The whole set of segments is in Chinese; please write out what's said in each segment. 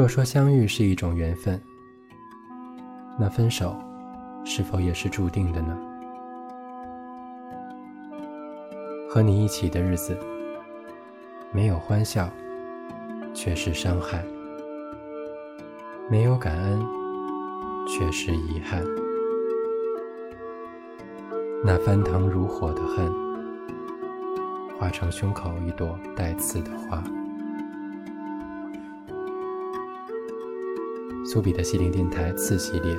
若说相遇是一种缘分，那分手是否也是注定的呢？和你一起的日子，没有欢笑，却是伤害；没有感恩，却是遗憾。那翻腾如火的恨，化成胸口一朵带刺的花。苏比的心灵电台次系列，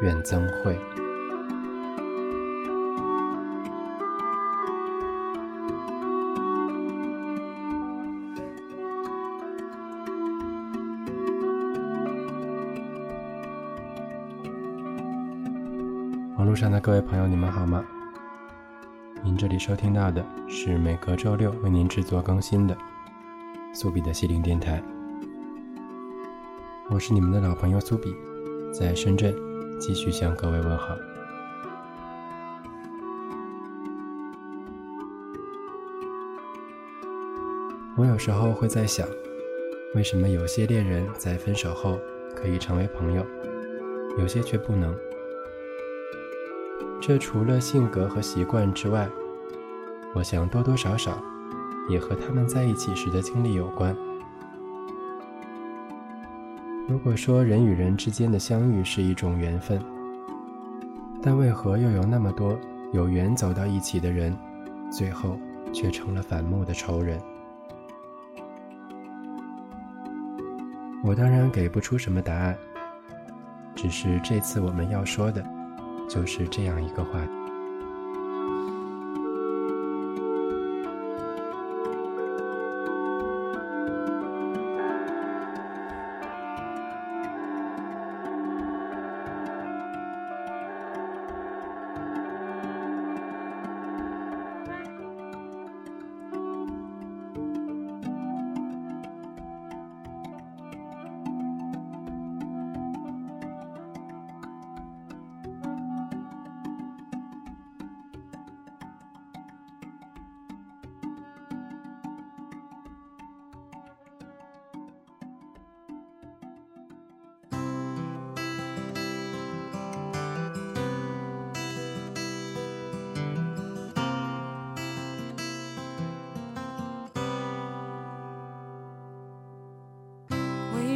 愿增会。网络上的各位朋友，你们好吗？您这里收听到的是每隔周六为您制作更新的苏比的心灵电台。我是你们的老朋友苏比，在深圳继续向各位问好。我有时候会在想，为什么有些恋人在分手后可以成为朋友，有些却不能？这除了性格和习惯之外，我想多多少少也和他们在一起时的经历有关。如果说人与人之间的相遇是一种缘分，但为何又有那么多有缘走到一起的人，最后却成了反目的仇人？我当然给不出什么答案，只是这次我们要说的。就是这样一个话题。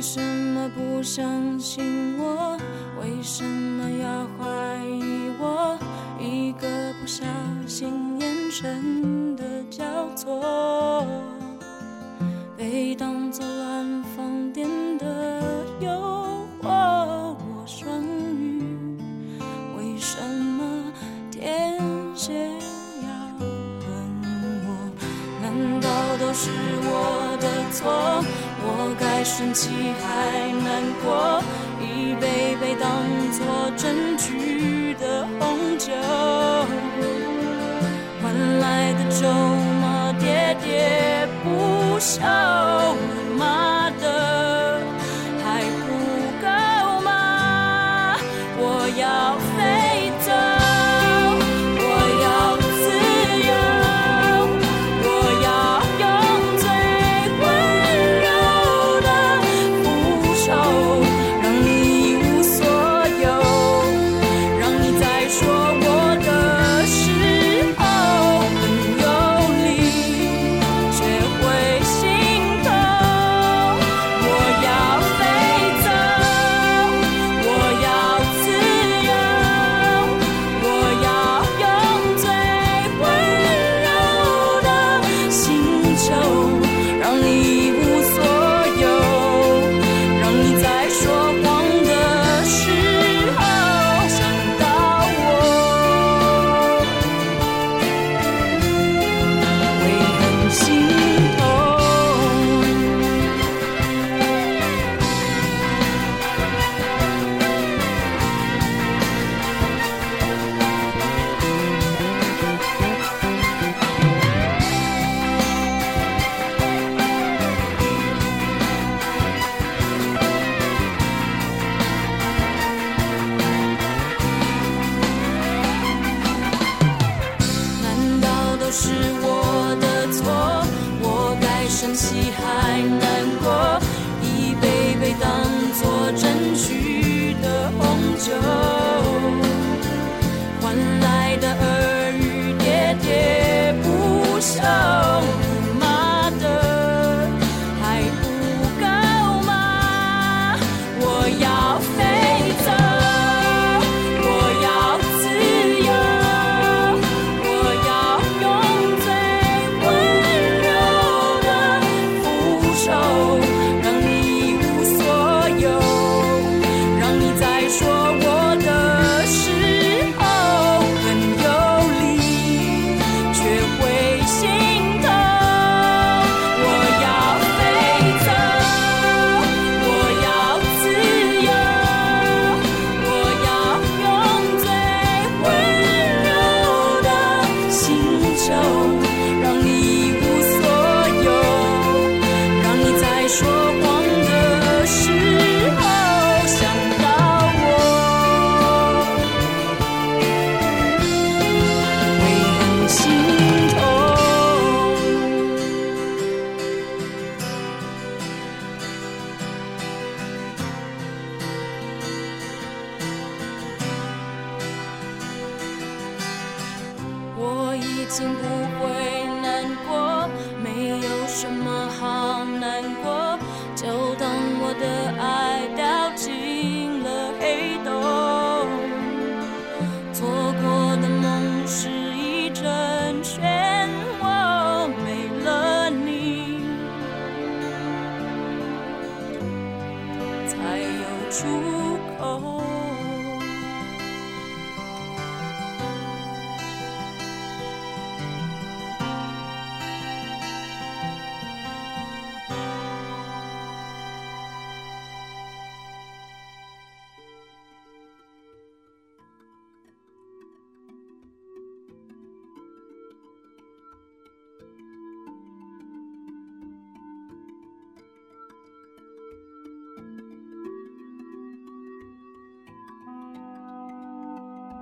什么不相信我？为什么要怀疑我？一个不小心，眼神出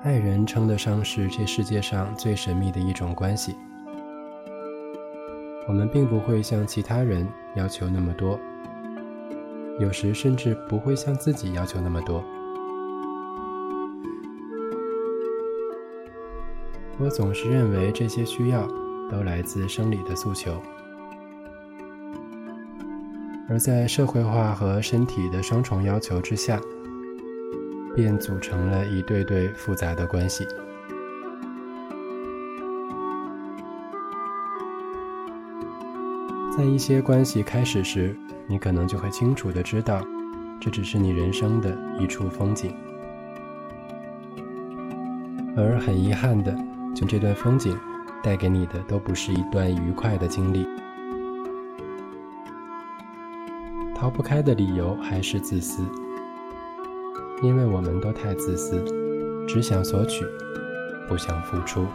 爱人称得上是这世界上最神秘的一种关系。我们并不会向其他人要求那么多，有时甚至不会向自己要求那么多。我总是认为这些需要都来自生理的诉求，而在社会化和身体的双重要求之下。便组成了一对对复杂的关系。在一些关系开始时，你可能就会清楚的知道，这只是你人生的一处风景。而很遗憾的，就这段风景带给你的都不是一段愉快的经历。逃不开的理由还是自私。因为我们都太自私，只想索取，不想付出。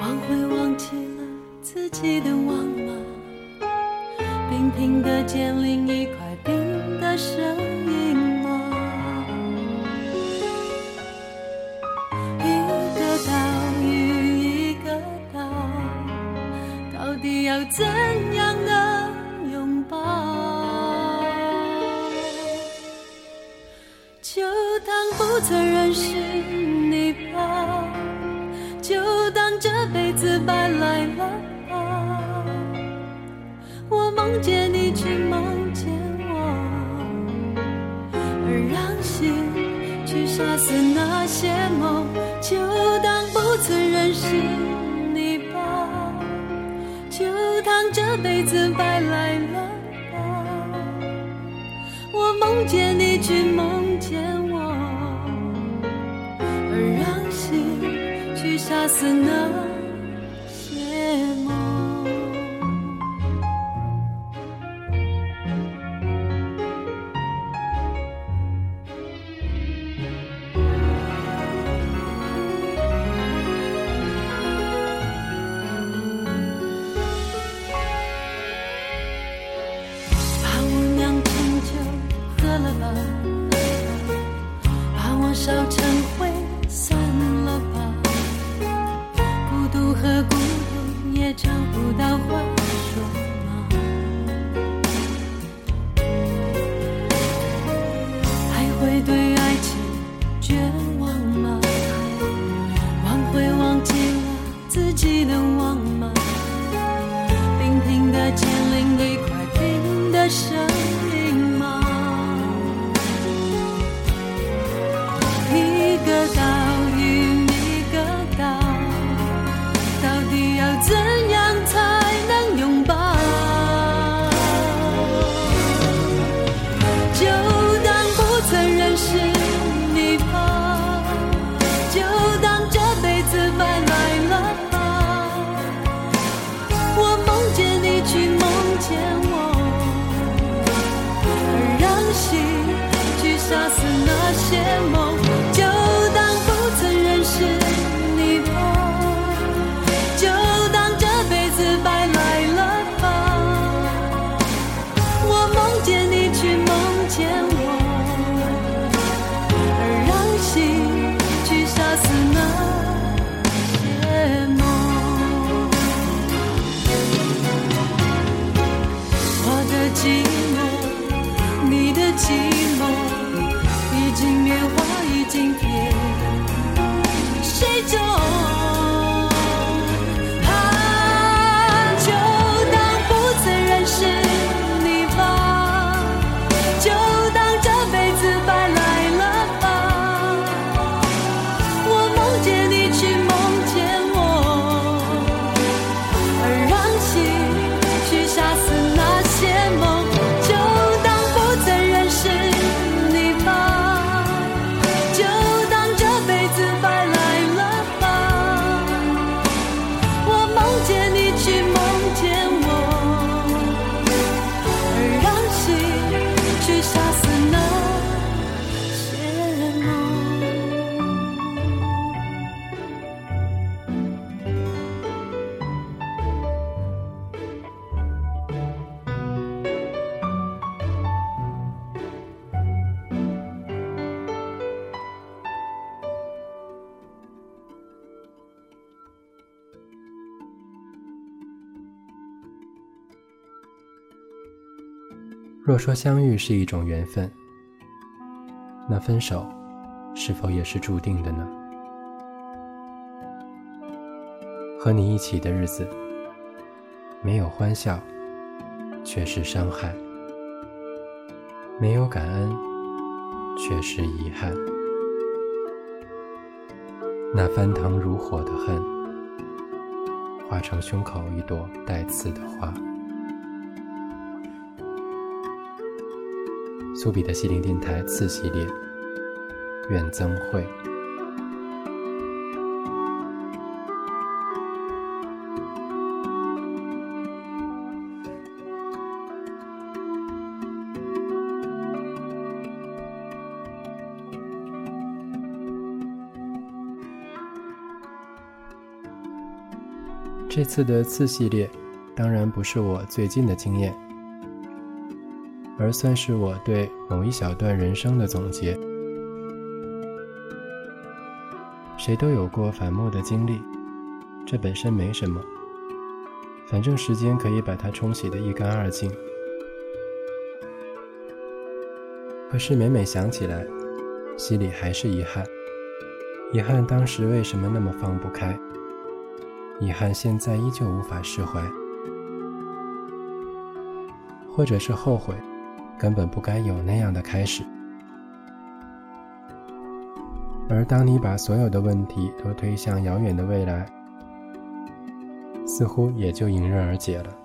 忘会忘记了自己的忘吗？冰冰的坚另一块冰的声音吗？一个岛与一个岛，到底要。怎样的拥抱？就当不曾认识白来了吧。我梦见你，却梦见我，而让心去杀死那些梦。就当不曾认识你吧，就。当这辈子白来了吧，我梦见你，却梦见我，而让心去杀死那。把我烧成灰若说相遇是一种缘分，那分手是否也是注定的呢？和你一起的日子，没有欢笑，却是伤害；没有感恩，却是遗憾。那翻腾如火的恨，化成胸口一朵带刺的花。苏比的西林电台次系列，愿增会。这次的次系列，当然不是我最近的经验。而算是我对某一小段人生的总结。谁都有过反目的经历，这本身没什么，反正时间可以把它冲洗得一干二净。可是每每想起来，心里还是遗憾，遗憾当时为什么那么放不开，遗憾现在依旧无法释怀，或者是后悔。根本不该有那样的开始，而当你把所有的问题都推向遥远的未来，似乎也就迎刃而解了。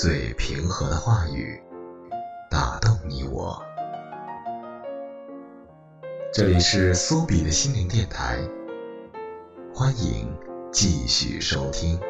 最平和的话语，打动你我。这里是苏比的心灵电台，欢迎继续收听。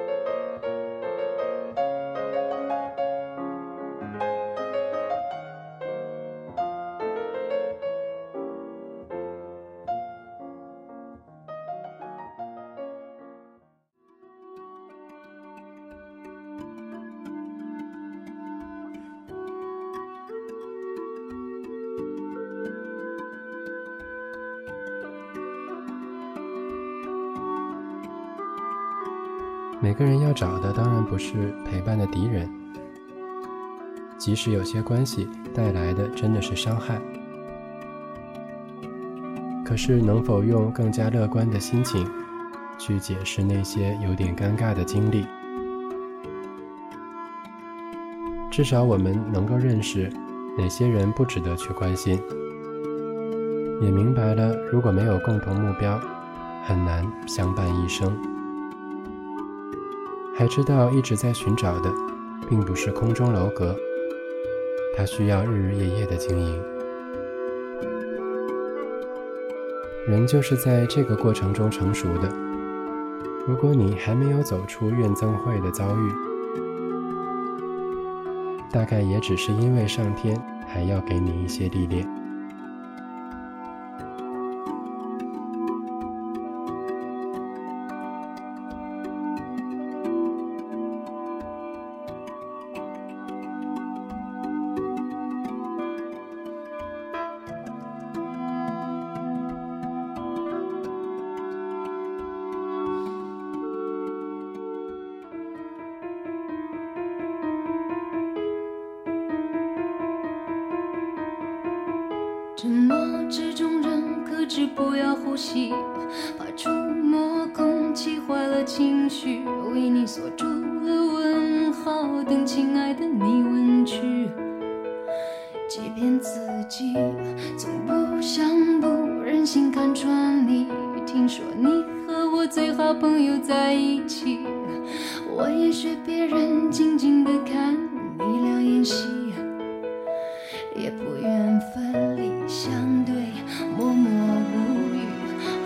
是陪伴的敌人，即使有些关系带来的真的是伤害，可是能否用更加乐观的心情去解释那些有点尴尬的经历？至少我们能够认识哪些人不值得去关心，也明白了如果没有共同目标，很难相伴一生。还知道一直在寻找的，并不是空中楼阁，它需要日日夜夜的经营。人就是在这个过程中成熟的。如果你还没有走出怨憎会的遭遇，大概也只是因为上天还要给你一些历练。等亲爱的你问去。欺骗自己，从不想不忍心看穿你。听说你和我最好朋友在一起，我也学别人静静的看你俩演戏，也不愿分离。相对，默默无语，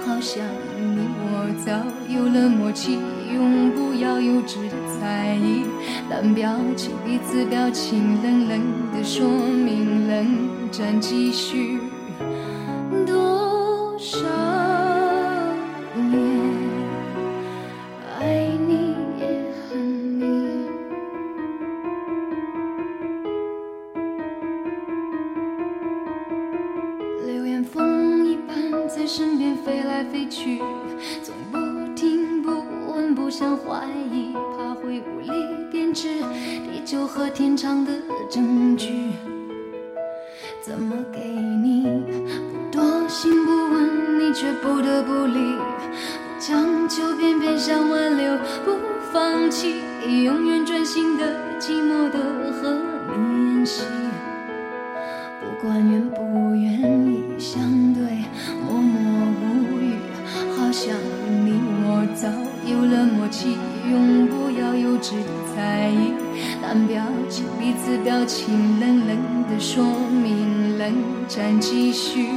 好像你我早有了默契，永不要幼稚的猜疑，看表情彼此表情冷冷的说明冷战继续。有了默契，永不要幼稚的在意。但表情，彼此表情，冷冷的说明，冷战继续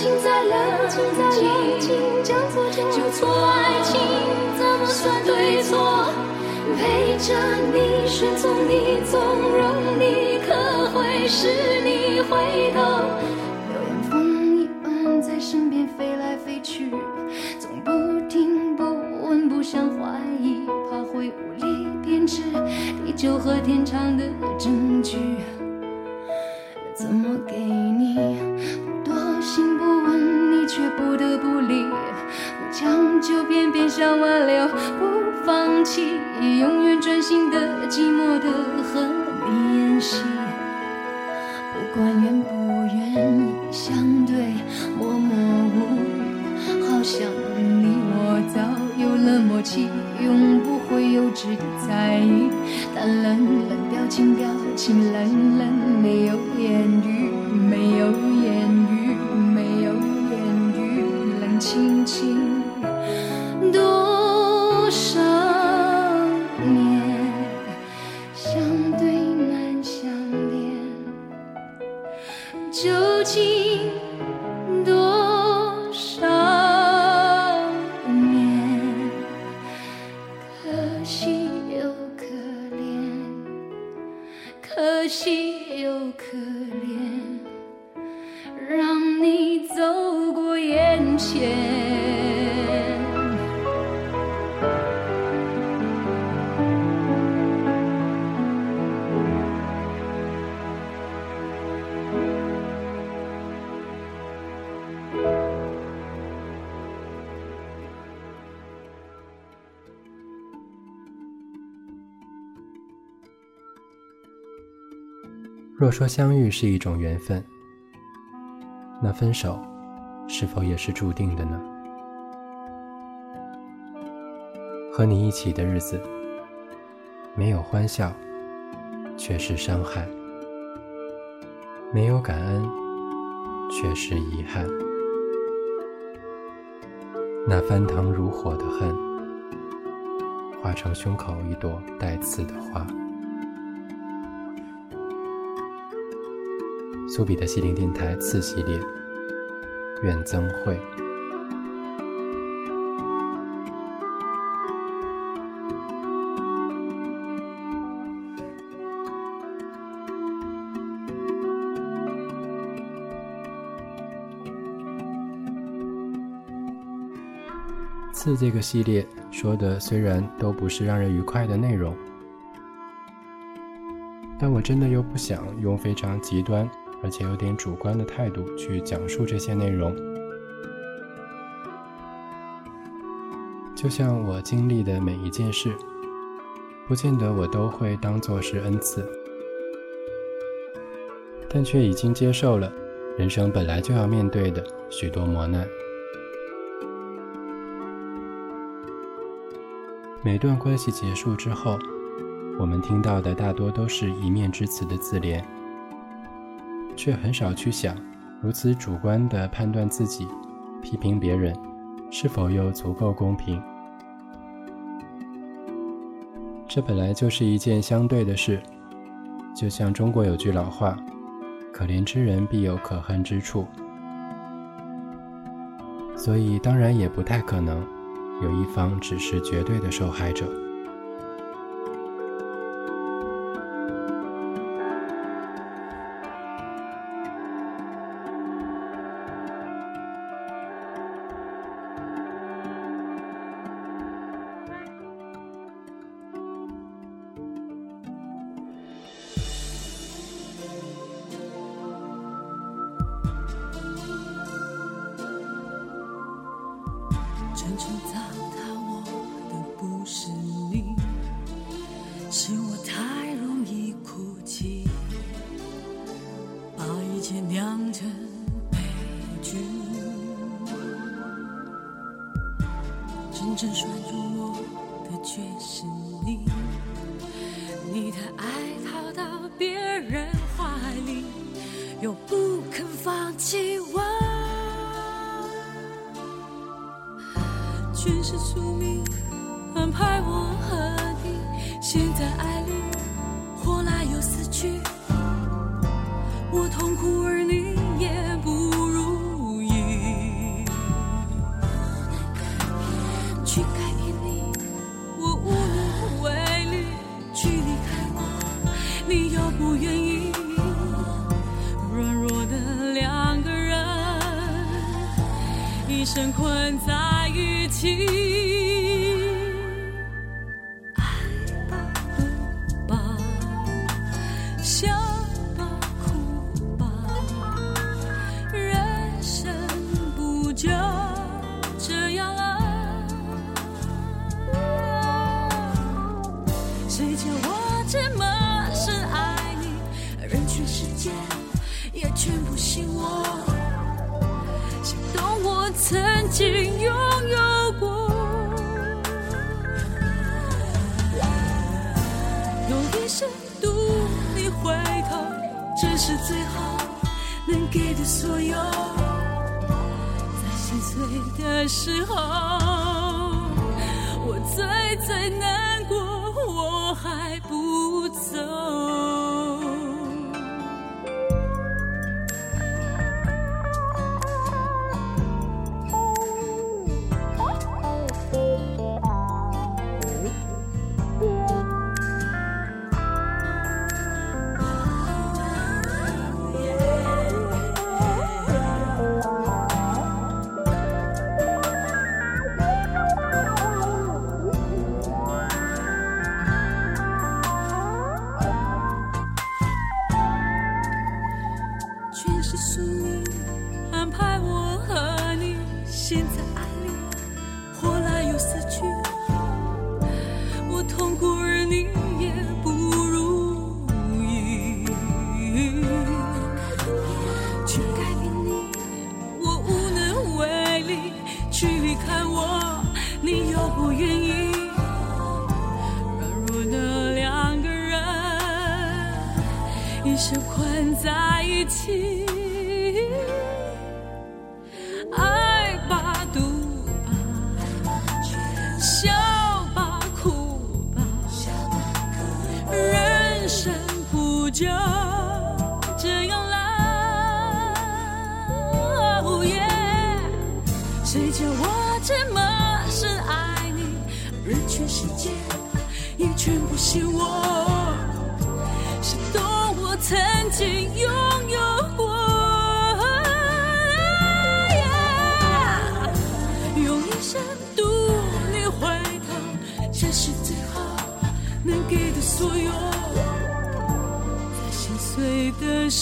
情在冷静再冷静，将错就错，爱情怎么算对错？陪着你，顺从你，纵容你，可会使你回头？流言风一般在身边飞来飞去，总不听不问，不想怀疑，怕会无力编织地久和天长的证起，永不会幼稚的在意。但冷冷表情，表情冷冷，没有言语，没若说相遇是一种缘分，那分手是否也是注定的呢？和你一起的日子，没有欢笑，却是伤害；没有感恩，却是遗憾。那翻腾如火的恨，化成胸口一朵带刺的花。苏比的西林电台次系列，愿增会。次这个系列说的虽然都不是让人愉快的内容，但我真的又不想用非常极端而且有点主观的态度去讲述这些内容。就像我经历的每一件事，不见得我都会当做是恩赐，但却已经接受了人生本来就要面对的许多磨难。每段关系结束之后，我们听到的大多都是一面之词的自怜，却很少去想，如此主观的判断自己、批评别人，是否又足够公平？这本来就是一件相对的事，就像中国有句老话：“可怜之人必有可恨之处。”所以当然也不太可能。有一方只是绝对的受害者。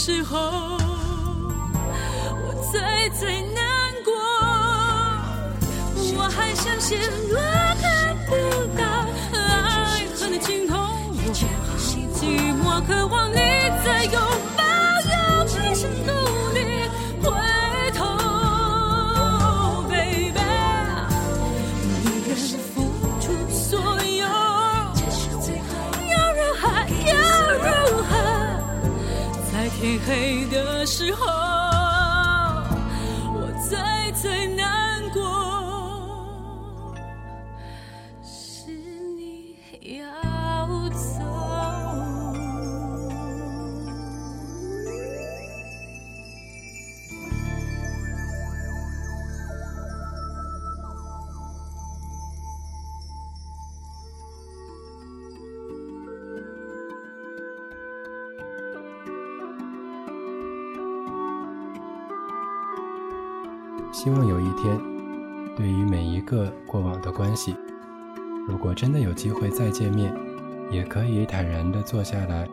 时候，黑的时候，如果真的有机会再见面，也可以坦然地坐下来，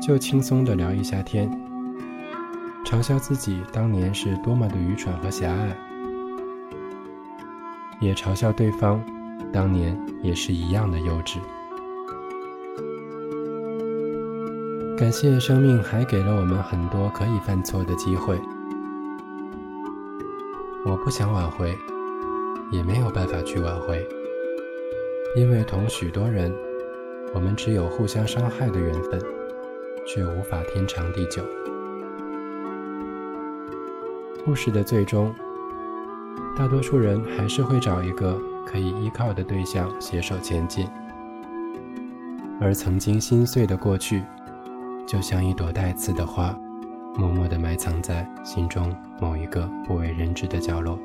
就轻松地聊一下天，嘲笑自己当年是多么的愚蠢和狭隘，也嘲笑对方当年也是一样的幼稚。感谢生命还给了我们很多可以犯错的机会。我不想挽回，也没有办法去挽回，因为同许多人，我们只有互相伤害的缘分，却无法天长地久。故事的最终，大多数人还是会找一个可以依靠的对象携手前进，而曾经心碎的过去，就像一朵带刺的花，默默地埋藏在心中某一个不为人知的角落。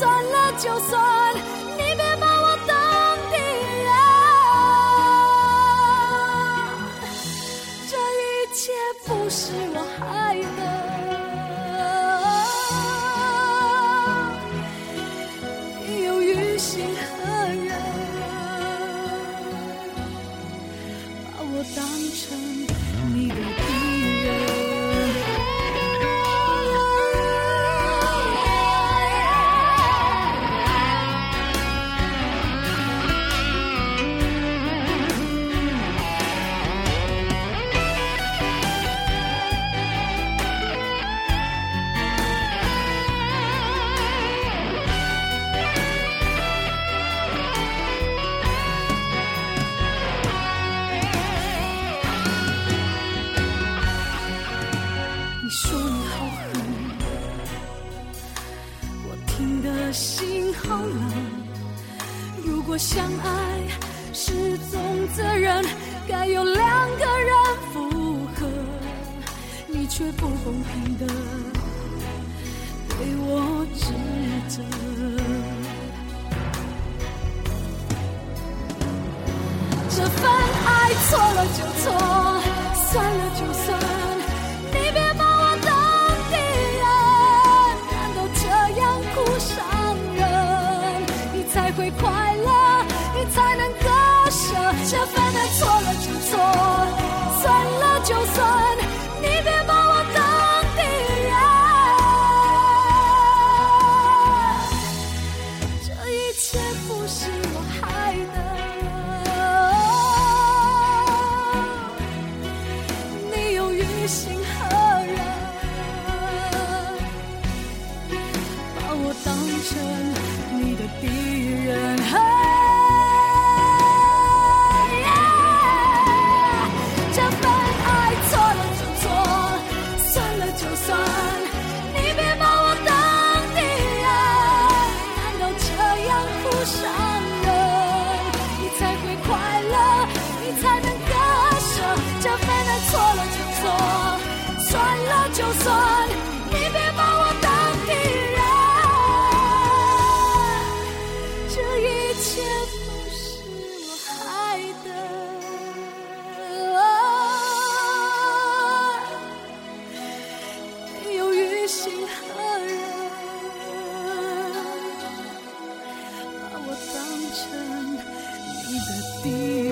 算了就算，that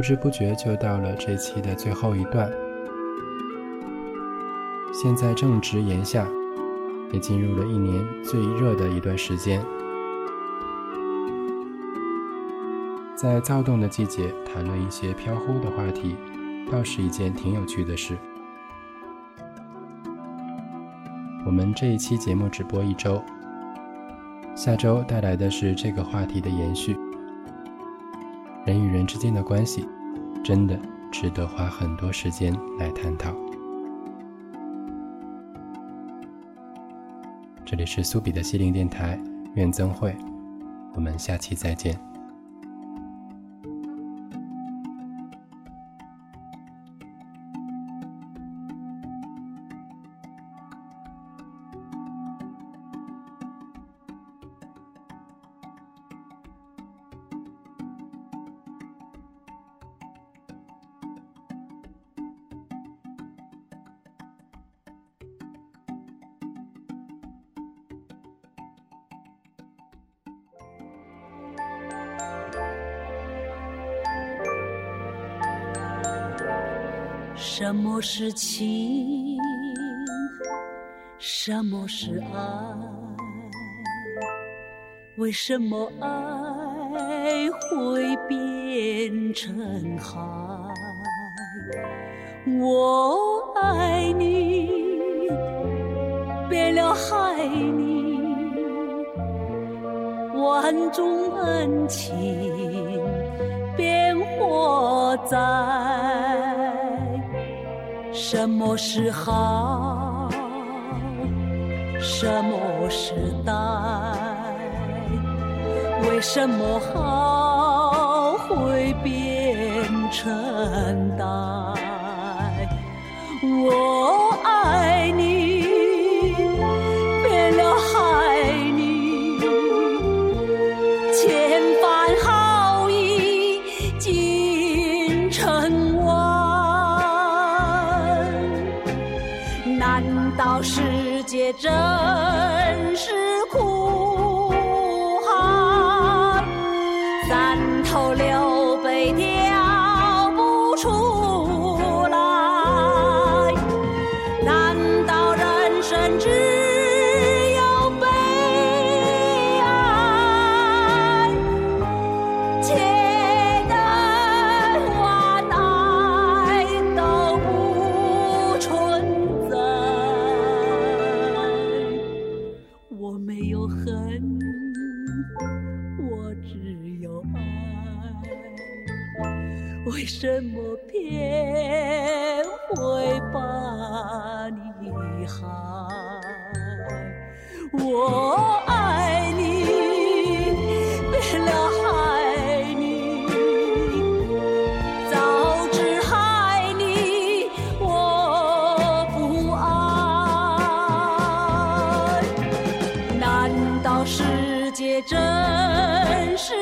不知不觉就到了这期的最后一段，现在正值炎夏，也进入了一年最热的一段时间。在躁动的季节，谈论一些飘忽的话题，倒是一件挺有趣的事。我们这一期节目只播一周，下周带来的是这个话题的延续。人与人之间的关系，真的值得花很多时间来探讨。这里是苏比的心灵电台，愿增会，我们下期再见。么是情？什么是爱？为什么爱会变成海？我爱你，变了害你，万种恩情变活在。什么是好？什么是歹？为什么好会变成歹？我世界真是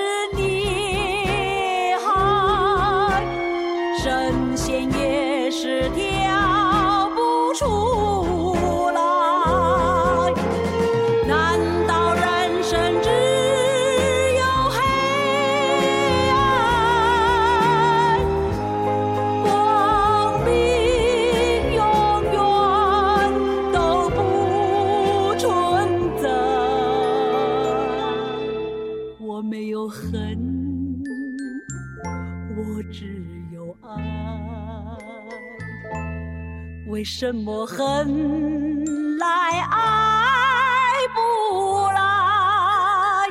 为什么恨来爱不来？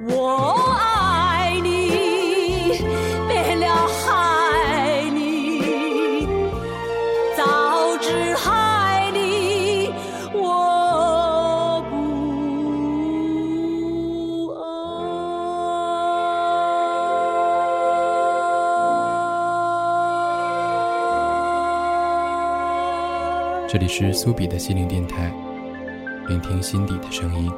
我是苏比的心灵电台，聆听心底的声音。